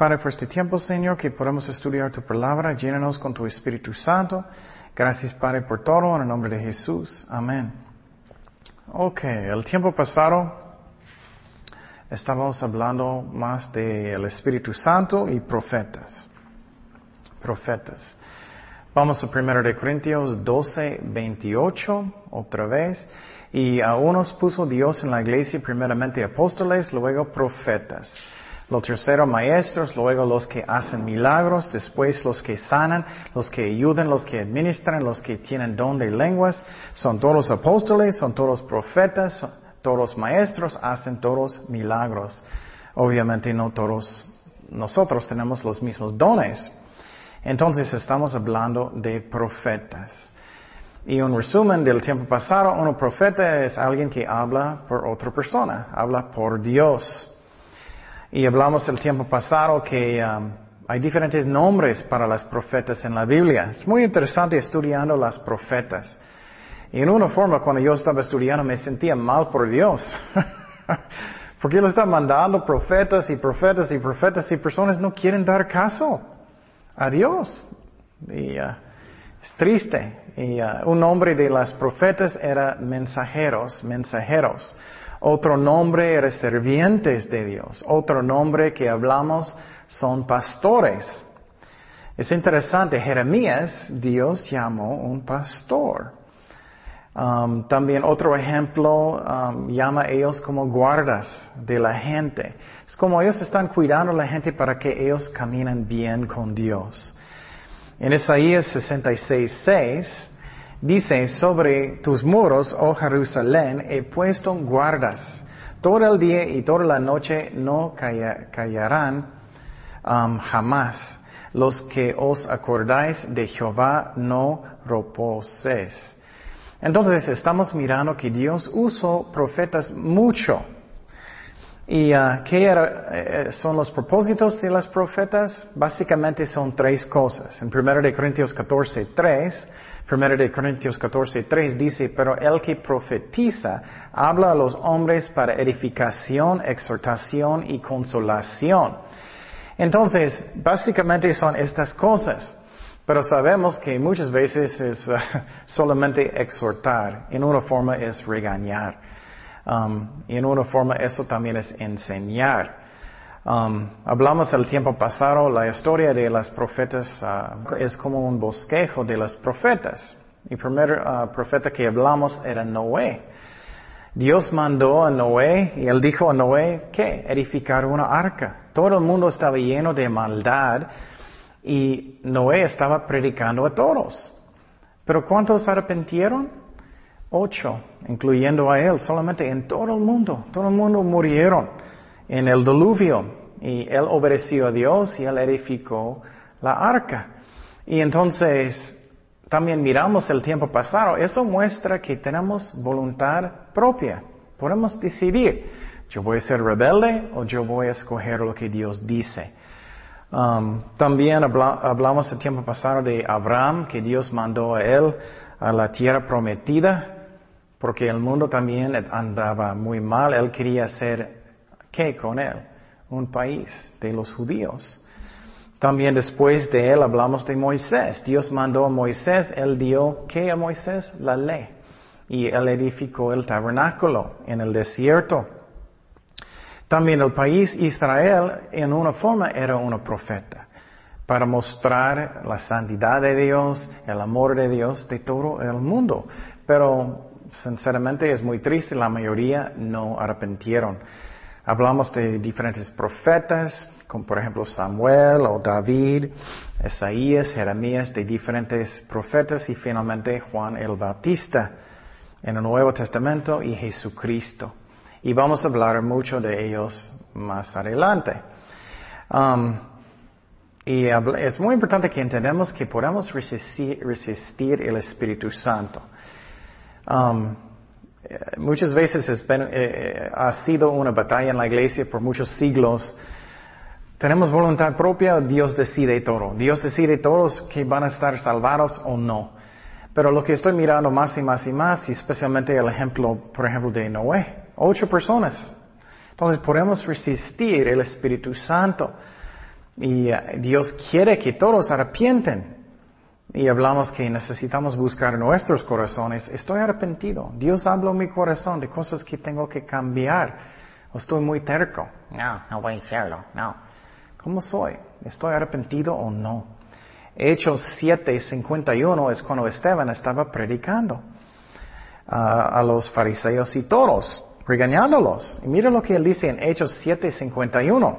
Padre, por este tiempo, Señor, que podemos estudiar tu palabra. Llénanos con tu Espíritu Santo. Gracias, Padre, por todo. En el nombre de Jesús. Amén. Ok, el tiempo pasado estábamos hablando más del Espíritu Santo y profetas. Profetas. Vamos a 1 de Corintios 12, 28, otra vez. Y a unos puso Dios en la iglesia primeramente apóstoles, luego profetas. Lo tercero, maestros, luego los que hacen milagros, después los que sanan, los que ayudan, los que administran, los que tienen don de lenguas. Son todos apóstoles, son todos profetas, todos maestros, hacen todos milagros. Obviamente no todos nosotros tenemos los mismos dones. Entonces estamos hablando de profetas. Y un resumen del tiempo pasado, un profeta es alguien que habla por otra persona, habla por Dios. Y hablamos el tiempo pasado que um, hay diferentes nombres para las profetas en la Biblia. Es muy interesante estudiando las profetas. Y en una forma, cuando yo estaba estudiando, me sentía mal por Dios. Porque Él está mandando profetas y profetas y profetas y personas no quieren dar caso a Dios. Y uh, es triste. Y uh, un nombre de las profetas era mensajeros, mensajeros. Otro nombre era servientes de Dios. Otro nombre que hablamos son pastores. Es interesante, Jeremías, Dios llamó un pastor. Um, también otro ejemplo um, llama a ellos como guardas de la gente. Es como ellos están cuidando a la gente para que ellos caminen bien con Dios. En Isaías 66, 6, Dice, sobre tus muros, oh Jerusalén, he puesto guardas. Todo el día y toda la noche no callarán um, jamás. Los que os acordáis de Jehová no reposéis. Entonces estamos mirando que Dios usó profetas mucho. ¿Y uh, qué eh, son los propósitos de las profetas? Básicamente son tres cosas. En 1 de Corintios 14, 3, 1 de Corintios 14, 3 dice, pero el que profetiza habla a los hombres para edificación, exhortación y consolación. Entonces, básicamente son estas cosas. Pero sabemos que muchas veces es solamente exhortar. En una forma es regañar. Um, y en una forma eso también es enseñar. Um, hablamos el tiempo pasado, la historia de las profetas uh, es como un bosquejo de las profetas. El primer uh, profeta que hablamos era Noé. Dios mandó a Noé y él dijo a Noé que edificar una arca. Todo el mundo estaba lleno de maldad y Noé estaba predicando a todos. Pero ¿cuántos arrepintieron? Ocho, incluyendo a él, solamente en todo el mundo. Todo el mundo murieron en el diluvio y él obedeció a Dios y él edificó la arca. Y entonces también miramos el tiempo pasado, eso muestra que tenemos voluntad propia. Podemos decidir, yo voy a ser rebelde o yo voy a escoger lo que Dios dice. Um, también hablamos el tiempo pasado de Abraham, que Dios mandó a él a la tierra prometida, porque el mundo también andaba muy mal, él quería ser ¿Qué con él? Un país de los judíos. También después de él hablamos de Moisés. Dios mandó a Moisés, él dio, ¿qué a Moisés? La ley. Y él edificó el tabernáculo en el desierto. También el país Israel, en una forma, era un profeta para mostrar la santidad de Dios, el amor de Dios de todo el mundo. Pero, sinceramente, es muy triste, la mayoría no arrepintieron. Hablamos de diferentes profetas, como por ejemplo Samuel o David, Isaías, Jeremías, de diferentes profetas y finalmente Juan el Bautista en el Nuevo Testamento y Jesucristo. Y vamos a hablar mucho de ellos más adelante. Um, y es muy importante que entendamos que podemos resistir, el Espíritu Santo. Um, eh, muchas veces eh, eh, ha sido una batalla en la iglesia por muchos siglos. Tenemos voluntad propia, Dios decide todo. Dios decide todos que van a estar salvados o no. Pero lo que estoy mirando más y más y más, y especialmente el ejemplo, por ejemplo, de Noé, ocho personas. Entonces podemos resistir el Espíritu Santo. Y Dios quiere que todos arrepienten. Y hablamos que necesitamos buscar nuestros corazones. Estoy arrepentido. Dios habla en mi corazón de cosas que tengo que cambiar. Estoy muy terco. No, no voy a hacerlo. No. ¿Cómo soy? ¿Estoy arrepentido o no? Hechos 7:51 es cuando Esteban estaba predicando uh, a los fariseos y todos, regañándolos. Y mira lo que él dice en Hechos 7:51.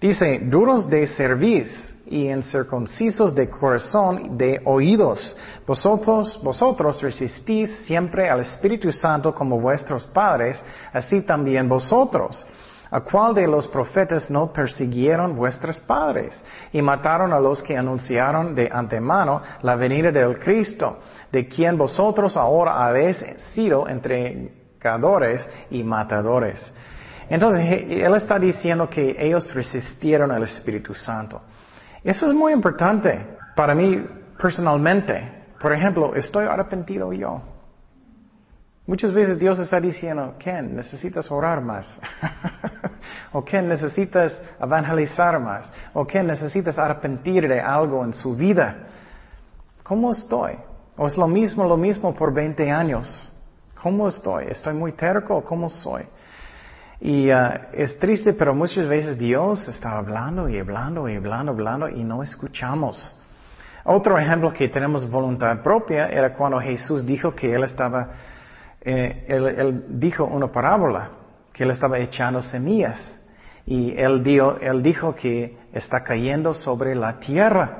Dice, duros de cerviz y incircuncisos de corazón de oídos. Vosotros, vosotros resistís siempre al Espíritu Santo como vuestros padres, así también vosotros. ¿A cuál de los profetas no persiguieron vuestros padres y mataron a los que anunciaron de antemano la venida del Cristo, de quien vosotros ahora habéis sido entregadores y matadores? Entonces, él está diciendo que ellos resistieron al Espíritu Santo. Eso es muy importante para mí personalmente. Por ejemplo, estoy arrepentido yo. Muchas veces Dios está diciendo, Ken, necesitas orar más. o Ken, necesitas evangelizar más. O Ken, necesitas arrepentir de algo en su vida. ¿Cómo estoy? ¿O es lo mismo, lo mismo por 20 años? ¿Cómo estoy? ¿Estoy muy terco cómo soy? Y uh, es triste, pero muchas veces Dios está hablando y hablando y hablando, hablando y no escuchamos. Otro ejemplo que tenemos voluntad propia era cuando Jesús dijo que Él estaba, eh, él, dijo una parábola, que Él estaba echando semillas. Y él, él dijo que está cayendo sobre la tierra.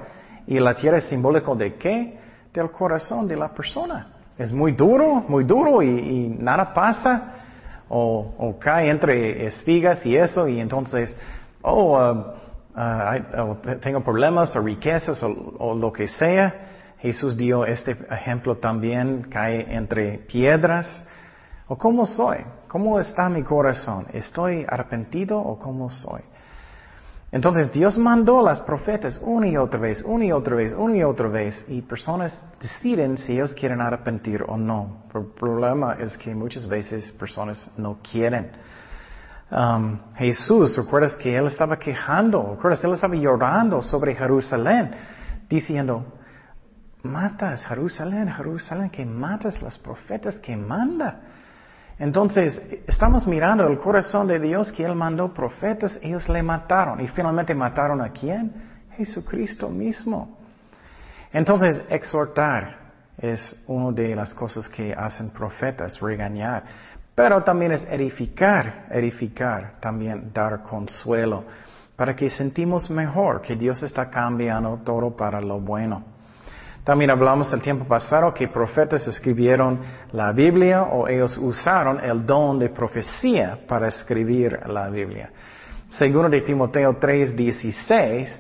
Y la tierra es simbólico de qué? Del corazón de la persona. Es muy duro, muy duro y nada pasa o, cae entre espigas y eso, y entonces, oh, uh, uh, tengo problemas o riquezas o, lo que sea. Jesús dio este ejemplo también, cae entre piedras. ¿O cómo soy? ¿Cómo está mi corazón? ¿Estoy arrepentido o cómo soy? Entonces Dios mandó las profetas una y otra vez, una y otra vez, una y otra vez, y personas deciden si ellos quieren arrepentir o no. El problema es que muchas veces personas no quieren. Um, Jesús, recuerdas que él estaba quejando, recuerdas que él estaba llorando sobre Jerusalén, diciendo, matas Jerusalén, Jerusalén, que matas las profetas que manda. Entonces, estamos mirando el corazón de Dios que Él mandó profetas, ellos le mataron. ¿Y finalmente mataron a quién? Jesucristo mismo. Entonces, exhortar es una de las cosas que hacen profetas, regañar. Pero también es edificar, edificar, también dar consuelo, para que sentimos mejor que Dios está cambiando todo para lo bueno. También hablamos el tiempo pasado que profetas escribieron la Biblia o ellos usaron el don de profecía para escribir la Biblia. Segundo de Timoteo 3:16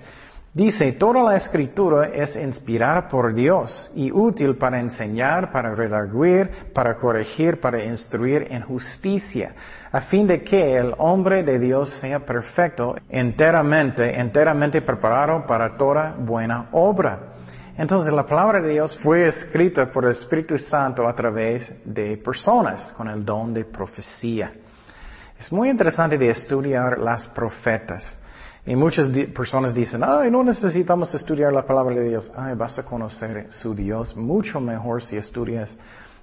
dice, toda la escritura es inspirada por Dios y útil para enseñar, para redarguir, para corregir, para instruir en justicia, a fin de que el hombre de Dios sea perfecto, enteramente, enteramente preparado para toda buena obra. Entonces la palabra de Dios fue escrita por el Espíritu Santo a través de personas con el don de profecía. Es muy interesante de estudiar las profetas. Y muchas personas dicen, ay, no necesitamos estudiar la palabra de Dios. Ay, vas a conocer su Dios mucho mejor si estudias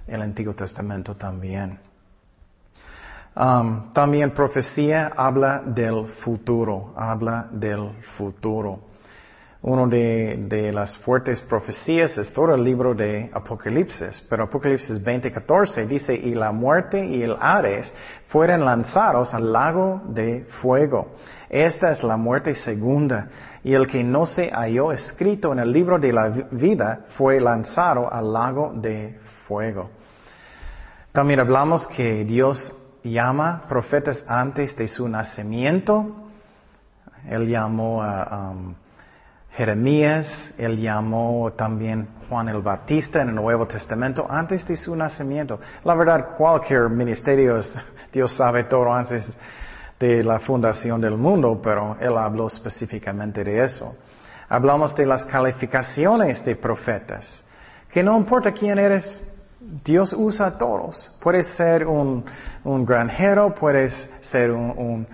el Antiguo Testamento también. Um, también profecía habla del futuro, habla del futuro. Uno de, las fuertes profecías es todo el libro de Apocalipsis, pero Apocalipsis 20:14 dice, y la muerte y el Hades fueron lanzados al lago de fuego. Esta es la muerte segunda, y el que no se halló escrito en el libro de la vida fue lanzado al lago de fuego. También hablamos que Dios llama profetas antes de su nacimiento. Él llamó a... Um, Jeremías, él llamó también Juan el Bautista en el Nuevo Testamento antes de su nacimiento. La verdad, cualquier ministerio, Dios sabe todo antes de la fundación del mundo, pero él habló específicamente de eso. Hablamos de las calificaciones de profetas, que no importa quién eres, Dios usa a todos. Puedes ser un, granjero, puedes ser un un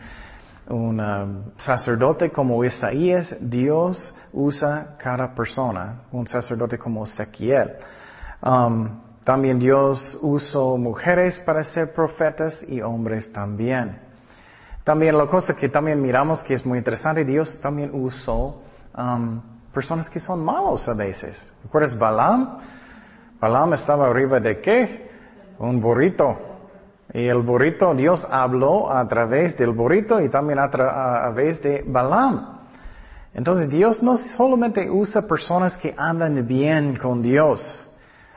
um, sacerdote como Isaías, Dios usa cada persona, un sacerdote como Ezequiel. Um, también Dios usó mujeres para ser profetas y hombres también. También la cosa que también miramos que es muy interesante, Dios también usó um, personas que son malos a veces. ¿Recuerdas Balaam? Balaam estaba arriba de qué? Un burrito. Y el burrito, Dios habló a través del burrito y también a, través de Balaam. Entonces Dios no solamente usa personas que andan bien con Dios.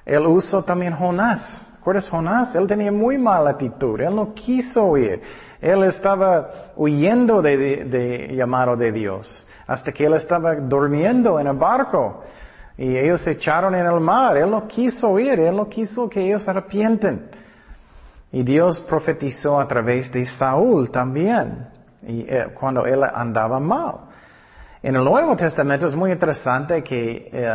Él usó también Jonás. ¿Recuerdas Jonás? Él tenía muy mala actitud. Él no quiso oír. Él estaba huyendo de, llamado de Dios, hasta que él estaba durmiendo en el barco y ellos se echaron en el mar. Él no quiso oír, él no quiso que ellos arrepienten. Y Dios profetizó a través de Saúl también, eh, cuando él andaba mal. En el Nuevo Testamento es muy interesante que eh,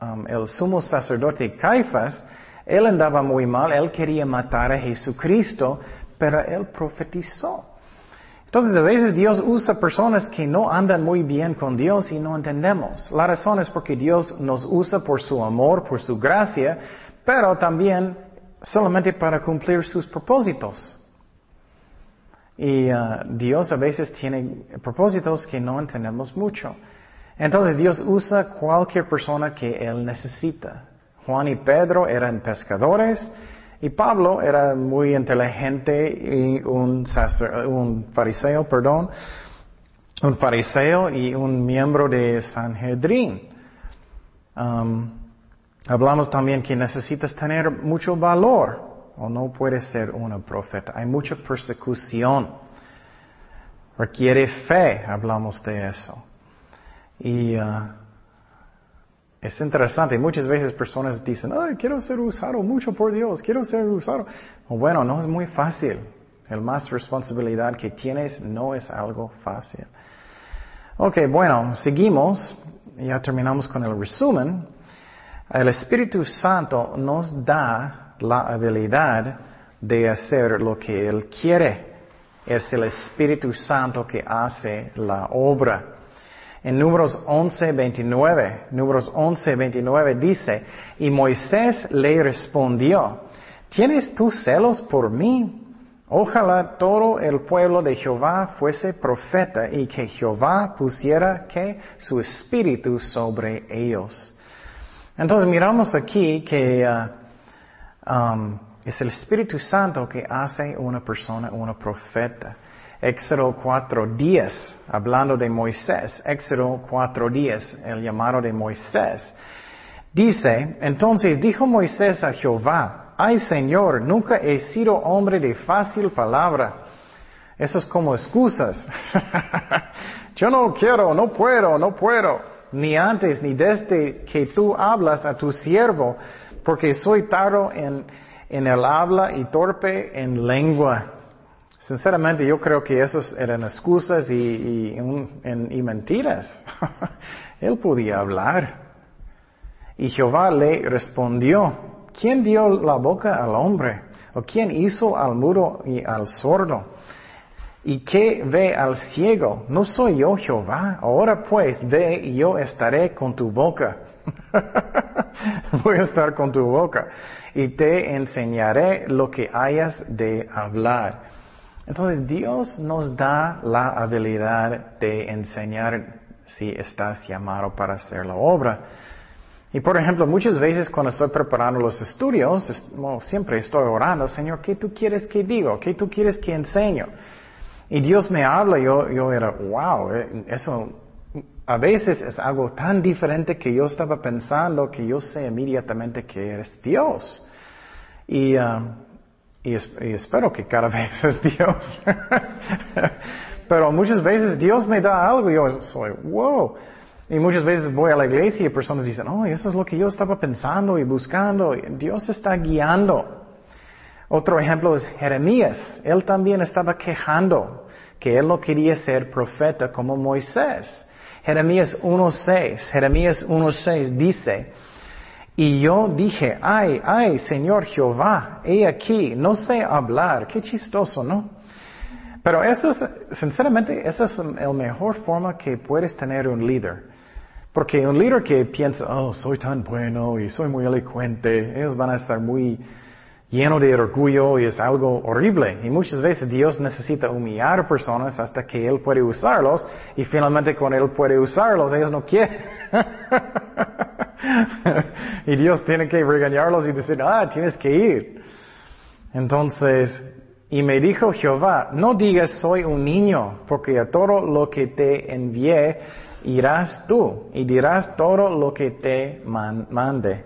um, el sumo sacerdote Caifás, él andaba muy mal, él quería matar a Jesucristo, pero él profetizó. Entonces a veces Dios usa personas que no andan muy bien con Dios y no entendemos. La razón es porque Dios nos usa por su amor, por su gracia, pero también solamente para cumplir sus propósitos. Y uh, Dios a veces tiene propósitos que no entendemos mucho. Entonces Dios usa cualquier persona que Él necesita. Juan y Pedro eran pescadores, y Pablo era muy inteligente y un, fariseo, perdón, un fariseo y un miembro de Sanhedrin. Um, hablamos también que necesitas tener mucho valor o no puedes ser un profeta. Hay mucha persecución. Requiere fe, hablamos de eso. Y uh, es interesante, muchas veces personas dicen, ay, quiero ser usado mucho por Dios, quiero ser usado. Bueno, no es muy fácil. El más responsabilidad que tienes no es algo fácil. Ok, bueno, seguimos. Ya terminamos con el resumen. El Espíritu Santo nos da la habilidad de hacer lo que Él quiere. Es el Espíritu Santo que hace la obra. En números 11, 29, números 11, 29 dice, y Moisés le respondió, ¿tienes tú celos por mí? Ojalá todo el pueblo de Jehová fuese profeta y que Jehová pusiera que su espíritu sobre ellos. Entonces miramos aquí que uh, um, es el Espíritu Santo que hace una persona una profeta. Éxodo 4.10, hablando de Moisés, Éxodo 4.10, el llamado de Moisés. Dice, entonces dijo Moisés a Jehová, ay Señor, nunca he sido hombre de fácil palabra. Eso es como excusas. Yo no quiero, no puedo, no puedo. Ni antes, ni desde que tú hablas a tu siervo, porque soy tardo en, en el habla y torpe en lengua. Sinceramente yo creo que esos eran excusas y, mentiras. Él podía hablar. Y Jehová le respondió, ¿quién dio la boca al hombre? ¿O quién hizo al muro y al sordo? ¿Y qué ve al ciego? ¿No soy yo Jehová? Ahora pues ve y yo estaré con tu boca. Voy a estar con tu boca. Y te enseñaré lo que hayas de hablar. Entonces Dios nos da la habilidad de enseñar si estás llamado para hacer la obra. Y por ejemplo, muchas veces cuando estoy preparando los estudios, siempre estoy orando, Señor, ¿qué tú quieres que diga? ¿Qué tú quieres que enseño? Y Dios me habla, yo, yo era, wow, eh, eso a veces es algo tan diferente que yo estaba pensando que yo sé inmediatamente que eres Dios. Y um, y, espero que cada vez es Dios. Pero muchas veces Dios me da algo y yo soy, wow. Y muchas veces voy a la iglesia y personas dicen, oh, eso es lo que yo estaba pensando y buscando. Dios está guiando. Otro ejemplo es Jeremías. Él también estaba quejando que él no quería ser profeta como Moisés. Jeremías 1.6. Jeremías 1.6 dice, y yo dije, ay, ay, Señor Jehová, he aquí, no sé hablar. Qué chistoso, ¿no? Pero eso es, sinceramente, esa es la mejor forma que puedes tener un líder. Porque un líder que piensa, oh, soy tan bueno y soy muy elocuente, ellos van a estar muy lleno de orgullo y es algo horrible. Y muchas veces Dios necesita humillar personas hasta que Él puede usarlos y finalmente cuando Él puede usarlos ellos no quieren. y Dios tiene que regañarlos y decir, ah, tienes que ir. Entonces, y me dijo Jehová, no digas soy un niño, porque a todo lo que te envié irás tú y dirás todo lo que te mande.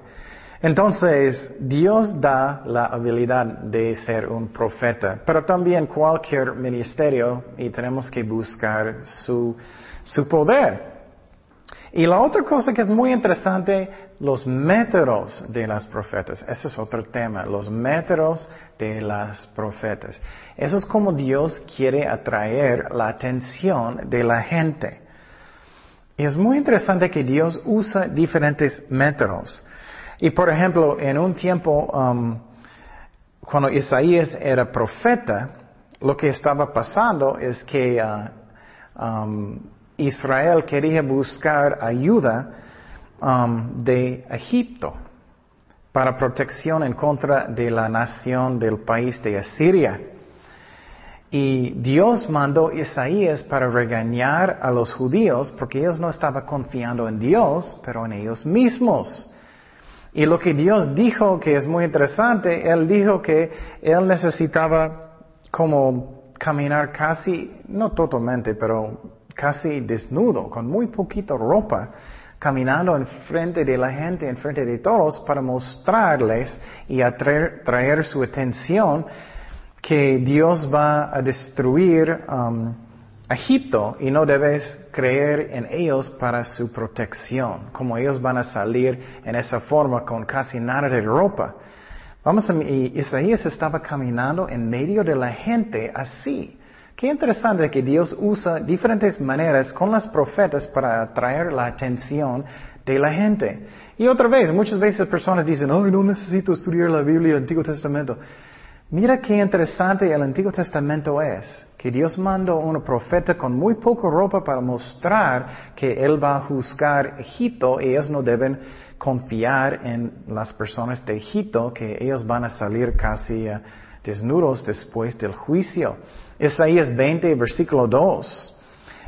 Entonces, Dios da la habilidad de ser un profeta, pero también cualquier ministerio y tenemos que buscar su, su poder. Y la otra cosa que es muy interesante, los métodos de las profetas. Ese es otro tema, los métodos de las profetas. Eso es como Dios quiere atraer la atención de la gente. Y es muy interesante que Dios usa diferentes métodos. Y por ejemplo, en un tiempo, um, cuando Isaías era profeta, lo que estaba pasando es que uh, um, Israel quería buscar ayuda um, de Egipto para protección en contra de la nación del país de Asiria. Y Dios mandó Isaías para regañar a los judíos porque ellos no estaban confiando en Dios, pero en ellos mismos. Y lo que Dios dijo, que es muy interesante, Él dijo que Él necesitaba como caminar casi, no totalmente, pero casi desnudo, con muy poquito ropa, caminando en frente de la gente, en frente de todos, para mostrarles y atraer traer su atención que Dios va a destruir um, Egipto y no debes creer en ellos para su protección, como ellos van a salir en esa forma con casi nada de ropa. Vamos a, y Isaías estaba caminando en medio de la gente así. Qué interesante que Dios usa diferentes maneras con las profetas para atraer la atención de la gente. Y otra vez, muchas veces personas dicen, oh, no necesito estudiar la Biblia, el Antiguo Testamento. Mira qué interesante el Antiguo Testamento es, que Dios mandó a un profeta con muy poca ropa para mostrar que Él va a juzgar Egipto y ellos no deben confiar en las personas de Egipto, que ellos van a salir casi eh, desnudos después del juicio. Isaías 20, versículo 2.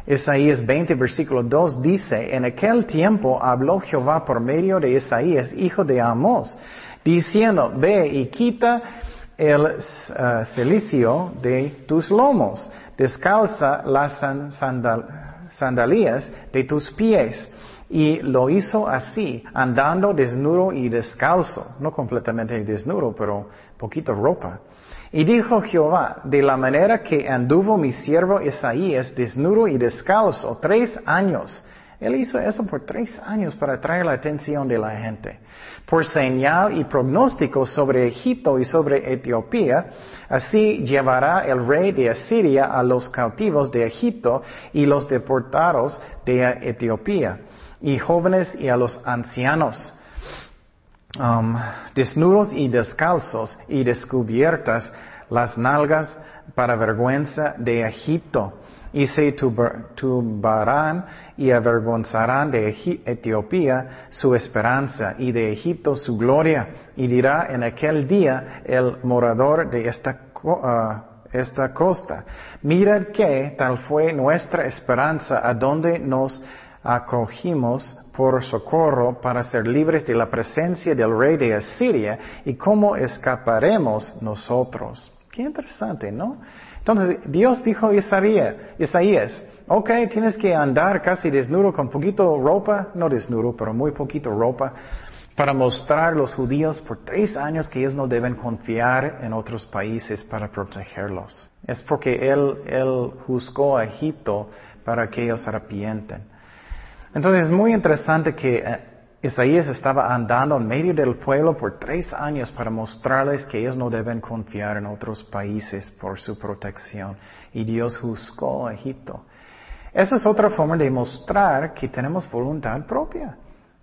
Isaías 20, versículo 2 dice, en aquel tiempo habló Jehová por medio de Isaías, hijo de Amós, diciendo, ve y quita el uh, de tus lomos, descalza las sandalias de tus pies. Y lo hizo así, andando desnudo y descalzo, no completamente desnudo, pero poquito ropa. Y dijo Jehová, de la manera que anduvo mi siervo Isaías desnudo y descalzo tres años, él hizo eso por tres años para atraer la atención de la gente. Por señal y pronóstico sobre Egipto y sobre Etiopía, así llevará el rey de Asiria a los cautivos de Egipto y los deportados de Etiopía, y jóvenes y a los ancianos. Um, desnudos y descalzos y descubiertas las nalgas para vergüenza de Egipto y se turbarán y avergonzarán de Etiopía su esperanza y de Egipto su gloria. Y dirá en aquel día el morador de esta, ah, esta costa, mirad que tal fue nuestra esperanza a donde nos acogimos por socorro para ser libres de la presencia del rey de Asiria y cómo escaparemos nosotros. Qué interesante, ¿no? Entonces Dios dijo a Isaías, Isaías, ok, tienes que andar casi desnudo con poquito ropa, no desnudo, pero muy poquito ropa, para mostrar a los judíos por tres años que ellos no deben confiar en otros países para protegerlos. Es porque Él, él juzgó a Egipto para que ellos arrepienten. Entonces es muy interesante que eh, Isaías estaba andando en medio del pueblo por tres años para mostrarles que ellos no deben confiar en otros países por su protección. Y Dios juzgó a Egipto. Esa es otra forma de mostrar que tenemos voluntad propia.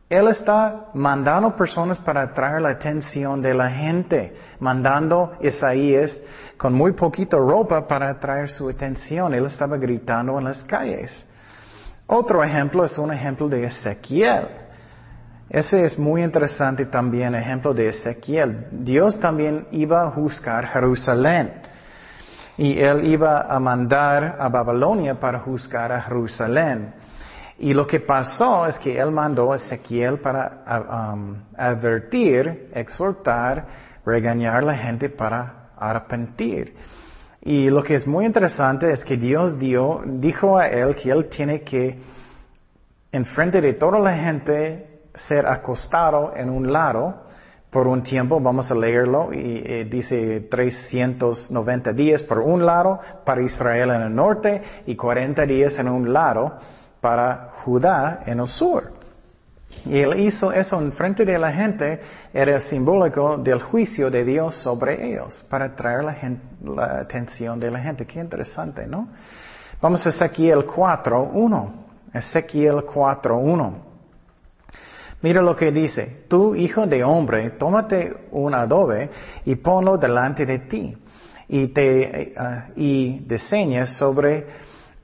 Él está mandando personas para atraer la atención de la gente, mandando Isaías con muy poquita ropa para atraer su atención. Él estaba gritando en las calles. Otro ejemplo es un ejemplo de Ezequiel. Ese es muy interesante también, ejemplo de Ezequiel. Dios también iba a juzgar Jerusalén. Y él iba a mandar a Babilonia para juzgar a Jerusalén. Y lo que pasó es que él mandó a Ezequiel para um, advertir, exhortar, regañar a la gente para arrepentir. Y lo que es muy interesante es que Dios dio, dijo a él que él tiene que, en frente de toda la gente, ser acostado en un lado por un tiempo, vamos a leerlo, y eh, dice 390 días por un lado para Israel en el norte y 40 días en un lado para Judá en el sur. Y él hizo eso en frente de la gente, era simbólico del juicio de Dios sobre ellos, para atraer la, la atención de la gente. Qué interesante, ¿no? Vamos a Ezequiel 4.1. Ezequiel 4.1. Mira lo que dice, tú hijo de hombre, tómate un adobe y ponlo delante de ti y, te, uh, y diseñas sobre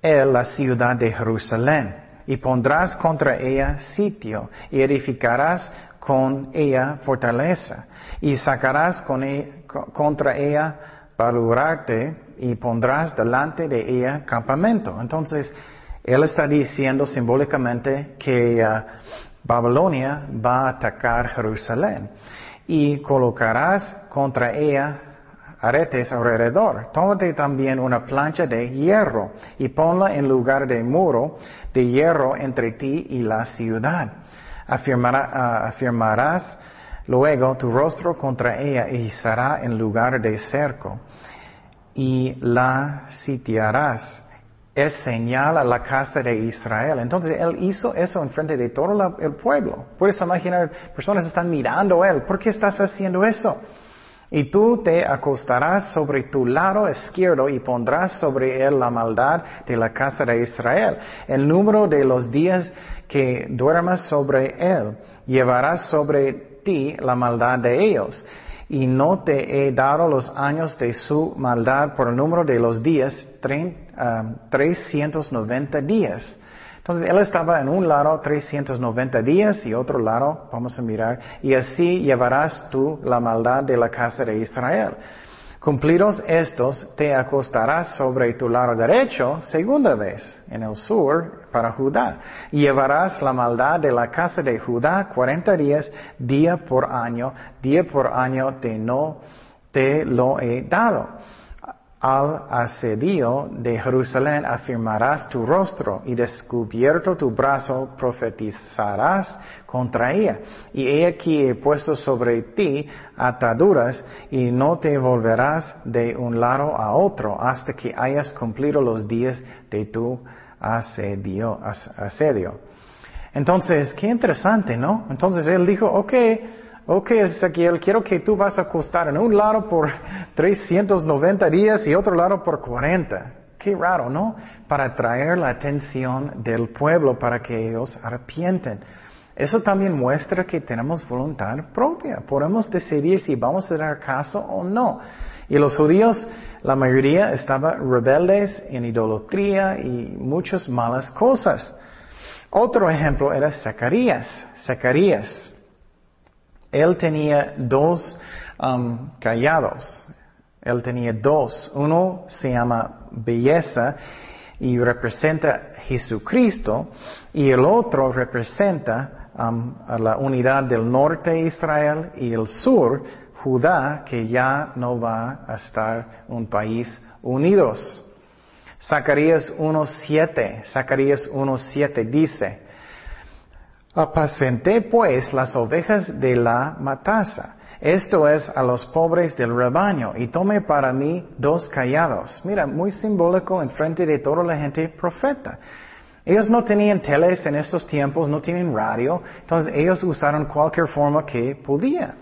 él la ciudad de Jerusalén y pondrás contra ella sitio y edificarás con ella fortaleza y sacarás con e, contra ella baluarte y pondrás delante de ella campamento. Entonces, él está diciendo simbólicamente que uh, Babilonia va a atacar Jerusalén y colocarás contra ella aretes alrededor. Tómate también una plancha de hierro y ponla en lugar de muro de hierro entre ti y la ciudad. Ah, afirmarás luego tu rostro contra ella y será en lugar de cerco y la sitiarás es señal a la casa de Israel. Entonces él hizo eso en frente de todo el pueblo. Puedes imaginar, personas están mirando a él. ¿Por qué estás haciendo eso? Y tú te acostarás sobre tu lado izquierdo y pondrás sobre él la maldad de la casa de Israel. El número de los días que duermas sobre él, llevarás sobre ti la maldad de ellos y no te he dado los años de su maldad por el número de los días, 390 um, días. Entonces él estaba en un lado 390 días y otro lado, vamos a mirar, y así llevarás tú la maldad de la casa de Israel. Cumplidos estos, te acostarás sobre tu lado derecho segunda vez en el sur para Judá. Y llevarás la maldad de la casa de Judá cuarenta días, día por año, día por año te no te lo he dado al asedio de Jerusalén afirmarás tu rostro y descubierto tu brazo profetizarás contra ella. Y he aquí he puesto sobre ti ataduras y no te volverás de un lado a otro hasta que hayas cumplido los días de tu asedio. asedio. Entonces, qué interesante, ¿no? Entonces él dijo, ok, Ok, Ezequiel, quiero que tú vas a acostar en un lado por 390 días y otro lado por 40. Qué raro, ¿no? Para atraer la atención del pueblo para que ellos arrepienten. Eso también muestra que tenemos voluntad propia. Podemos decidir si vamos a dar caso o no. Y los judíos, la mayoría estaban rebeldes en idolatría y muchas malas cosas. Otro ejemplo era Zacarías. Zacarías. Él tenía dos um, callados. Él tenía dos. Uno se llama belleza y representa Jesucristo y el otro representa um, a la unidad del norte Israel y el sur, Judá, que ya no va a estar un país unidos. Zacarías 1.7, Zacarías 1.7 dice, Apacenté pues las ovejas de la mataza, esto es a los pobres del rebaño, y tomé para mí dos callados. Mira, muy simbólico en frente de toda la gente profeta. Ellos no tenían teles en estos tiempos, no tienen radio, entonces ellos usaron cualquier forma que podía.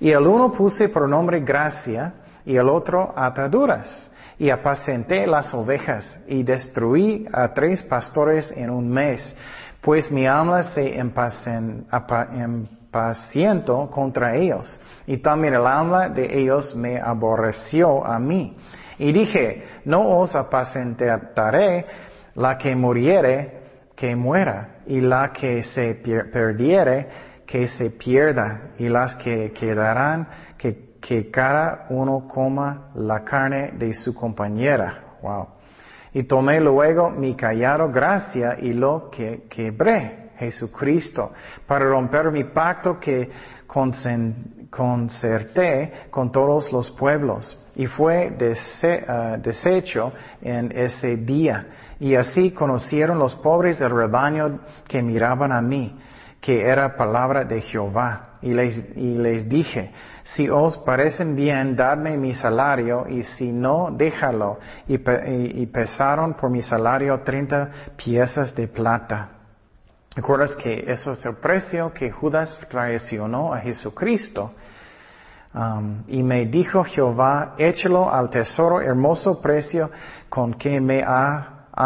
Y el uno puse por nombre gracia y el otro ataduras. Y apacenté las ovejas y destruí a tres pastores en un mes pues mi alma se impacientó contra ellos, y también el alma de ellos me aborreció a mí. Y dije, no os apacentaré la que muriere, que muera, y la que se perdiere, que se pierda, y las que quedarán, que, que cada uno coma la carne de su compañera. Wow. Y tomé luego mi callado gracia y lo que quebré, Jesucristo, para romper mi pacto que concerté con todos los pueblos. Y fue ah, deshecho en ese día. Y así conocieron los pobres el rebaño que miraban a mí, que era palabra de Jehová. Y les, y les dije, si os parecen bien, dadme mi salario, y si no, déjalo. Y, y, pesaron por mi salario treinta piezas de plata. ¿Recuerdas que eso es el precio que Judas traicionó a Jesucristo? Um, y me dijo Jehová, échalo al tesoro, hermoso precio con que me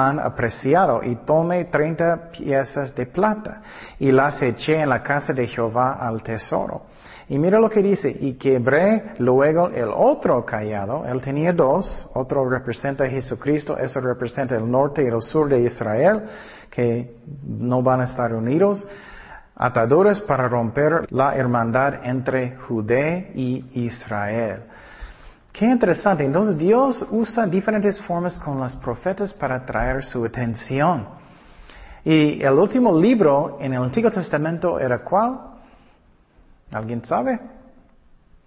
han apreciado. Y tomé treinta piezas de plata y las eché en la casa de Jehová al tesoro. Y mira lo que dice, y quebré luego el otro callado, él tenía dos, otro representa a Jesucristo, eso representa el norte y el sur de Israel, que no van a estar unidos ataduras para romper la hermandad entre Judea y Israel. Qué interesante. Entonces Dios usa diferentes formas con los profetas para atraer su atención. Y el último libro en el Antiguo Testamento era cuál? ¿Alguien sabe?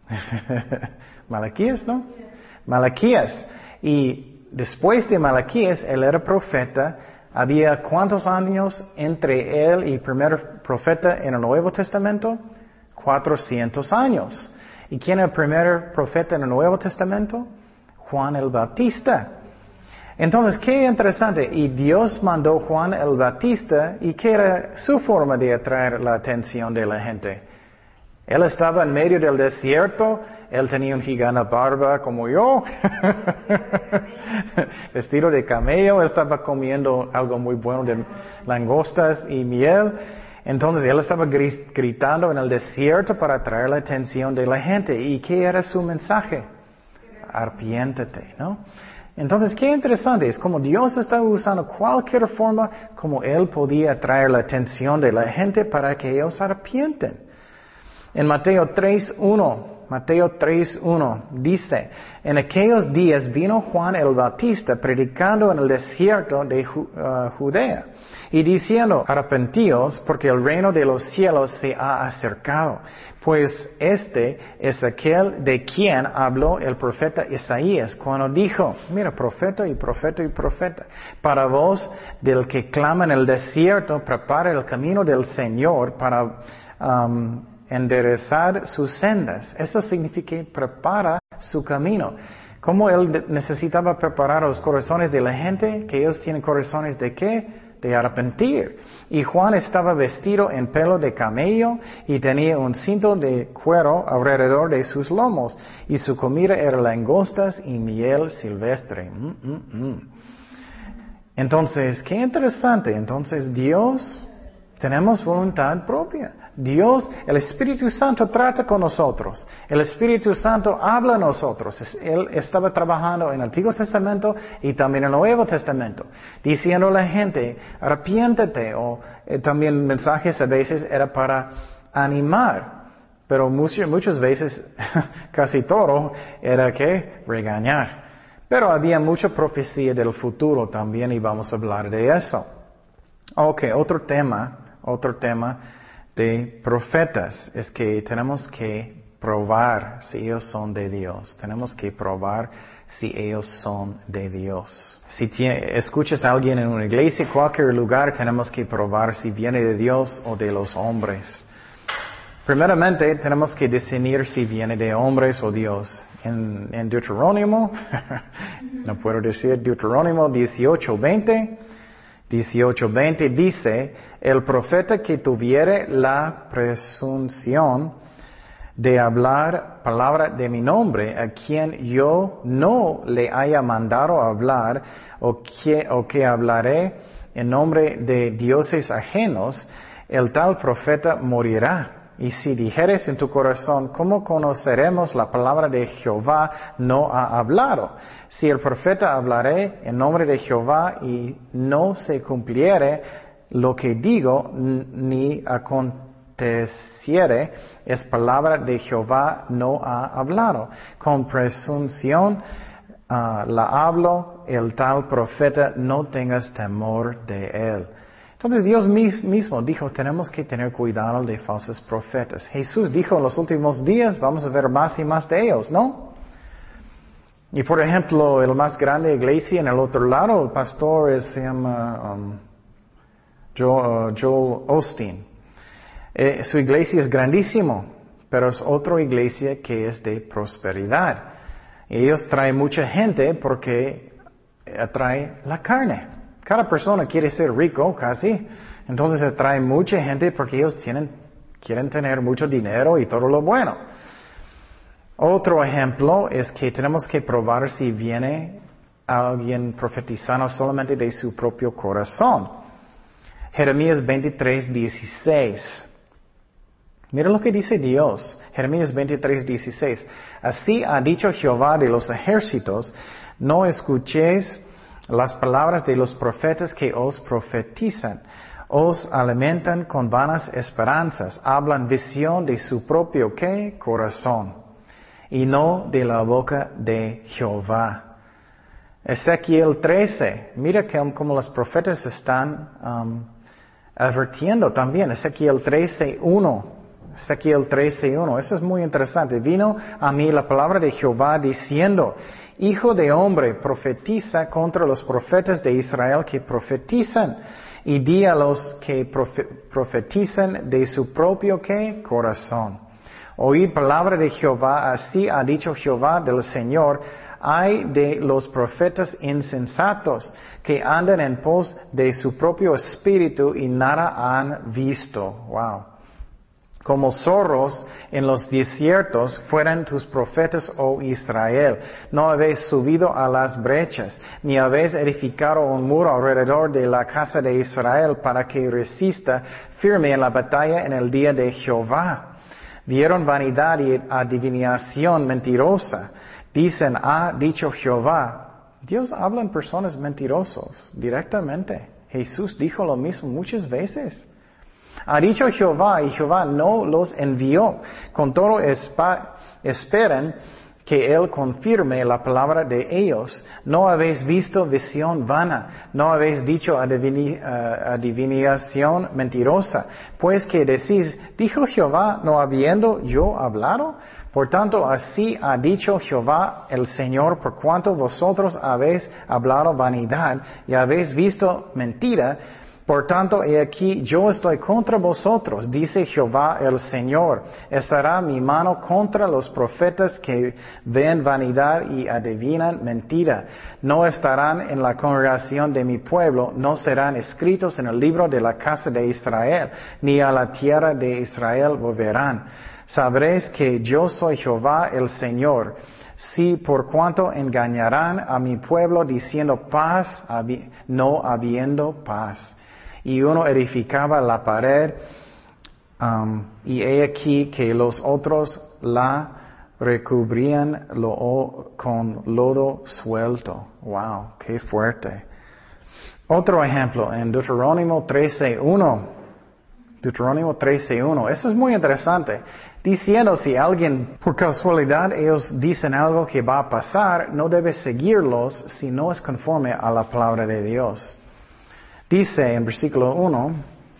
Malaquías, ¿no? Malaquías. Y después de Malaquías, él era profeta había cuántos años entre él y el primer profeta en el Nuevo Testamento? Cuatrocientos años. ¿Y quién era el primer profeta en el Nuevo Testamento? Juan el Bautista. Entonces, qué interesante. Y Dios mandó Juan el Bautista y qué era su forma de atraer la atención de la gente. Él estaba en medio del desierto él tenía un gigante barba como yo, vestido de camello, estaba comiendo algo muy bueno de langostas y miel. Entonces él estaba gritando en el desierto para atraer la atención de la gente. ¿Y qué era su mensaje? Arpiéntate, ¿no? Entonces, qué interesante, es como Dios estaba usando cualquier forma como Él podía atraer la atención de la gente para que ellos arpienten. En Mateo 3.1 Mateo 3.1 dice, en aquellos días vino Juan el Bautista predicando en el desierto de uh, Judea y diciendo, arrepentíos porque el reino de los cielos se ha acercado. Pues este es aquel de quien habló el profeta Isaías cuando dijo, mira, profeta y profeta y profeta, para vos del que clama en el desierto, prepara el camino del Señor para um, enderezar sus sendas. Eso significa prepara su camino. ¿Cómo él necesitaba preparar los corazones de la gente? Que ellos tienen corazones de qué? De arrepentir. Y Juan estaba vestido en pelo de camello y tenía un cinto de cuero alrededor de sus lomos. Y su comida era langostas y miel silvestre. Mm, mm, mm. Entonces, qué interesante. Entonces, Dios, tenemos voluntad propia. Dios, el Espíritu Santo trata con nosotros. El Espíritu Santo habla a nosotros. Él estaba trabajando en el Antiguo Testamento y también en el Nuevo Testamento, diciendo a la gente, arrepiéntete, o eh, también mensajes a veces era para animar, pero muchas, muchas veces, casi todo, era que regañar. Pero había mucha profecía del futuro también y vamos a hablar de eso. Ok, otro tema, otro tema de profetas es que tenemos que probar si ellos son de Dios. Tenemos que probar si ellos son de Dios. Si escuchas a alguien en una iglesia, cualquier lugar, tenemos que probar si viene de Dios o de los hombres. Primeramente, tenemos que definir si viene de hombres o Dios. En, en Deuterónimo, no puedo decir Deuterónimo 18, 20, 18.20 dice, el profeta que tuviere la presunción de hablar palabra de mi nombre, a quien yo no le haya mandado hablar, o que, o que hablaré en nombre de dioses ajenos, el tal profeta morirá. Y si dijeres en tu corazón, ¿cómo conoceremos la palabra de Jehová? No ha hablado. Si el profeta hablaré en nombre de Jehová y no se cumpliere lo que digo, ni aconteciere, es palabra de Jehová, no ha hablado. Con presunción ah, la hablo, el tal profeta, no tengas temor de él. Entonces Dios mismo dijo, tenemos que tener cuidado de falsos profetas. Jesús dijo en los últimos días, vamos a ver más y más de ellos, ¿no? Y por ejemplo, el más grande iglesia en el otro lado, el pastor se llama um, uh, Joel, Osteen. Eh, su iglesia es grandísimo, pero es otra iglesia que es de prosperidad. Y ellos traen mucha gente porque atrae la carne. Cada persona quiere ser rico, casi. Entonces atrae mucha gente porque ellos tienen, quieren tener mucho dinero y todo lo bueno. Otro ejemplo es que tenemos que probar si viene alguien profetizando solamente de su propio corazón. Jeremías 23, 16. Mira lo que dice Dios. Jeremías 23, 16. Así ha dicho Jehová de los ejércitos, no escuchéis las palabras de los profetas que os profetizan. Os alimentan con vanas esperanzas, hablan visión de su propio ¿qué? corazón y no de la boca de Jehová. Ezequiel 13, mira cómo los profetas están um, advirtiendo también. Ezequiel 13, 1. Ezequiel 13, 1. Eso es muy interesante. Vino a mí la palabra de Jehová diciendo, Hijo de hombre, profetiza contra los profetas de Israel que profetizan y di a los que profetizan de su propio ¿qué? corazón. Oí palabra de Jehová, así ha dicho Jehová del Señor, hay de los profetas insensatos que andan en pos de su propio espíritu y nada han visto. Wow como zorros en los desiertos fueran tus profetas, oh Israel. No habéis subido a las brechas, ni habéis edificado un muro alrededor de la casa de Israel para que resista firme en la batalla en el día de Jehová. Vieron vanidad y adivinación mentirosa. Dicen, ha dicho Jehová. Dios habla en personas mentirosos directamente. Jesús dijo lo mismo muchas veces. Ha dicho Jehová y Jehová no los envió. Con todo esperan que Él confirme la palabra de ellos. No habéis visto visión vana, no habéis dicho eh, adivinación mentirosa, pues que decís, dijo Jehová, no habiendo yo hablado. Por tanto, así ha dicho Jehová el Señor, por cuanto vosotros habéis hablado vanidad y habéis visto mentira, por tanto, he aquí, yo estoy contra vosotros, dice Jehová el Señor. Estará mi mano contra los profetas que ven vanidad y adivinan mentira. No estarán en la congregación de mi pueblo, no serán escritos en el libro de la casa de Israel, ni a la tierra de Israel volverán. Sabréis que yo soy Jehová el Señor. Si por cuanto engañarán a mi pueblo diciendo paz, no habiendo paz y uno edificaba la pared um, y he aquí que los otros la recubrían con lodo suelto. Wow, qué fuerte. Otro ejemplo en Deuterónimo 13.1. Deuterónimo 13.1. Eso es muy interesante. Diciendo si alguien, por casualidad, ellos dicen algo que va a pasar, no debe seguirlos si no es conforme a la palabra de Dios. Dice en versículo 1,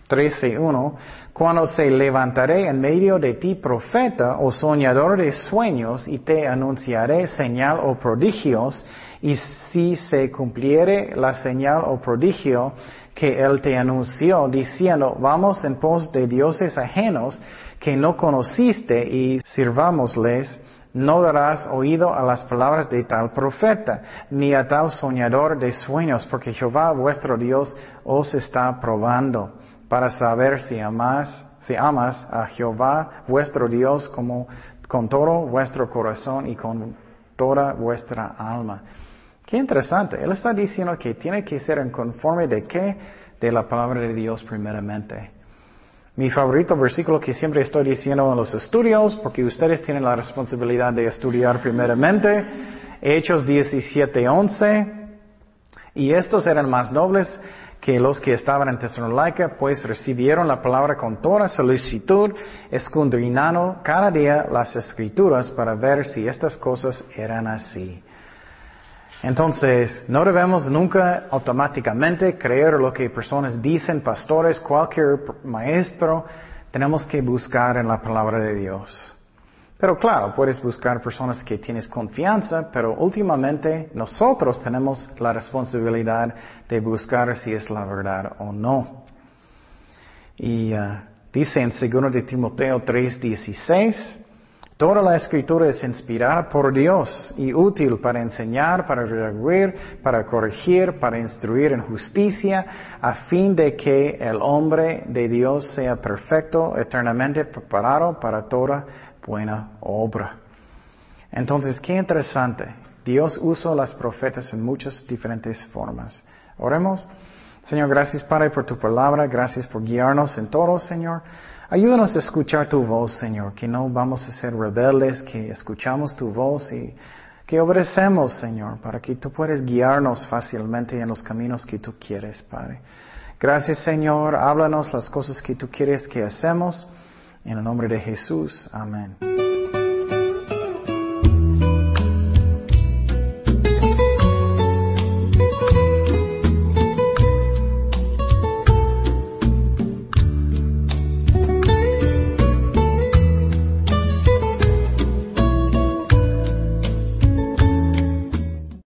13, 1, cuando se levantaré en medio de ti profeta o soñador de sueños y te anunciaré señal o prodigios, y si se cumpliere la señal o prodigio que él te anunció, diciendo, vamos en pos de dioses ajenos que no conociste y sirvámosles, no darás oído a las palabras de tal profeta, ni a tal soñador de sueños, porque Jehová vuestro Dios os está probando para saber si amas, si amas a Jehová vuestro Dios como con todo vuestro corazón y con toda vuestra alma. Qué interesante. Él está diciendo que tiene que ser en conforme de qué? De la palabra de Dios primeramente. Mi favorito versículo que siempre estoy diciendo en los estudios, porque ustedes tienen la responsabilidad de estudiar primeramente, Hechos 17:11, y estos eran más nobles que los que estaban en Tesalónica, pues recibieron la palabra con toda solicitud, escudriñando cada día las escrituras para ver si estas cosas eran así. Entonces, no debemos nunca automáticamente creer lo que personas dicen, pastores, cualquier maestro, tenemos que buscar en la palabra de Dios. Pero claro, puedes buscar personas que tienes confianza, pero últimamente nosotros tenemos la responsabilidad de buscar si es la verdad o no. Y uh, dice en 2 de Timoteo 3:16, toda la escritura es inspirada por Dios y útil para enseñar, para redarguir, para corregir, para instruir en justicia, a fin de que el hombre de Dios sea perfecto, eternamente preparado para toda buena obra. Entonces, qué interesante. Dios usó las profetas en muchas diferentes formas. Oremos. Señor, gracias Padre por tu palabra, gracias por guiarnos en todo, Señor. Ayúdanos a escuchar tu voz, Señor, que no vamos a ser rebeldes, que escuchamos tu voz y que obedecemos, Señor, para que tú puedas guiarnos fácilmente en los caminos que tú quieres, Padre. Gracias, Señor. Háblanos las cosas que tú quieres que hacemos. En el nombre de Jesús. Amén.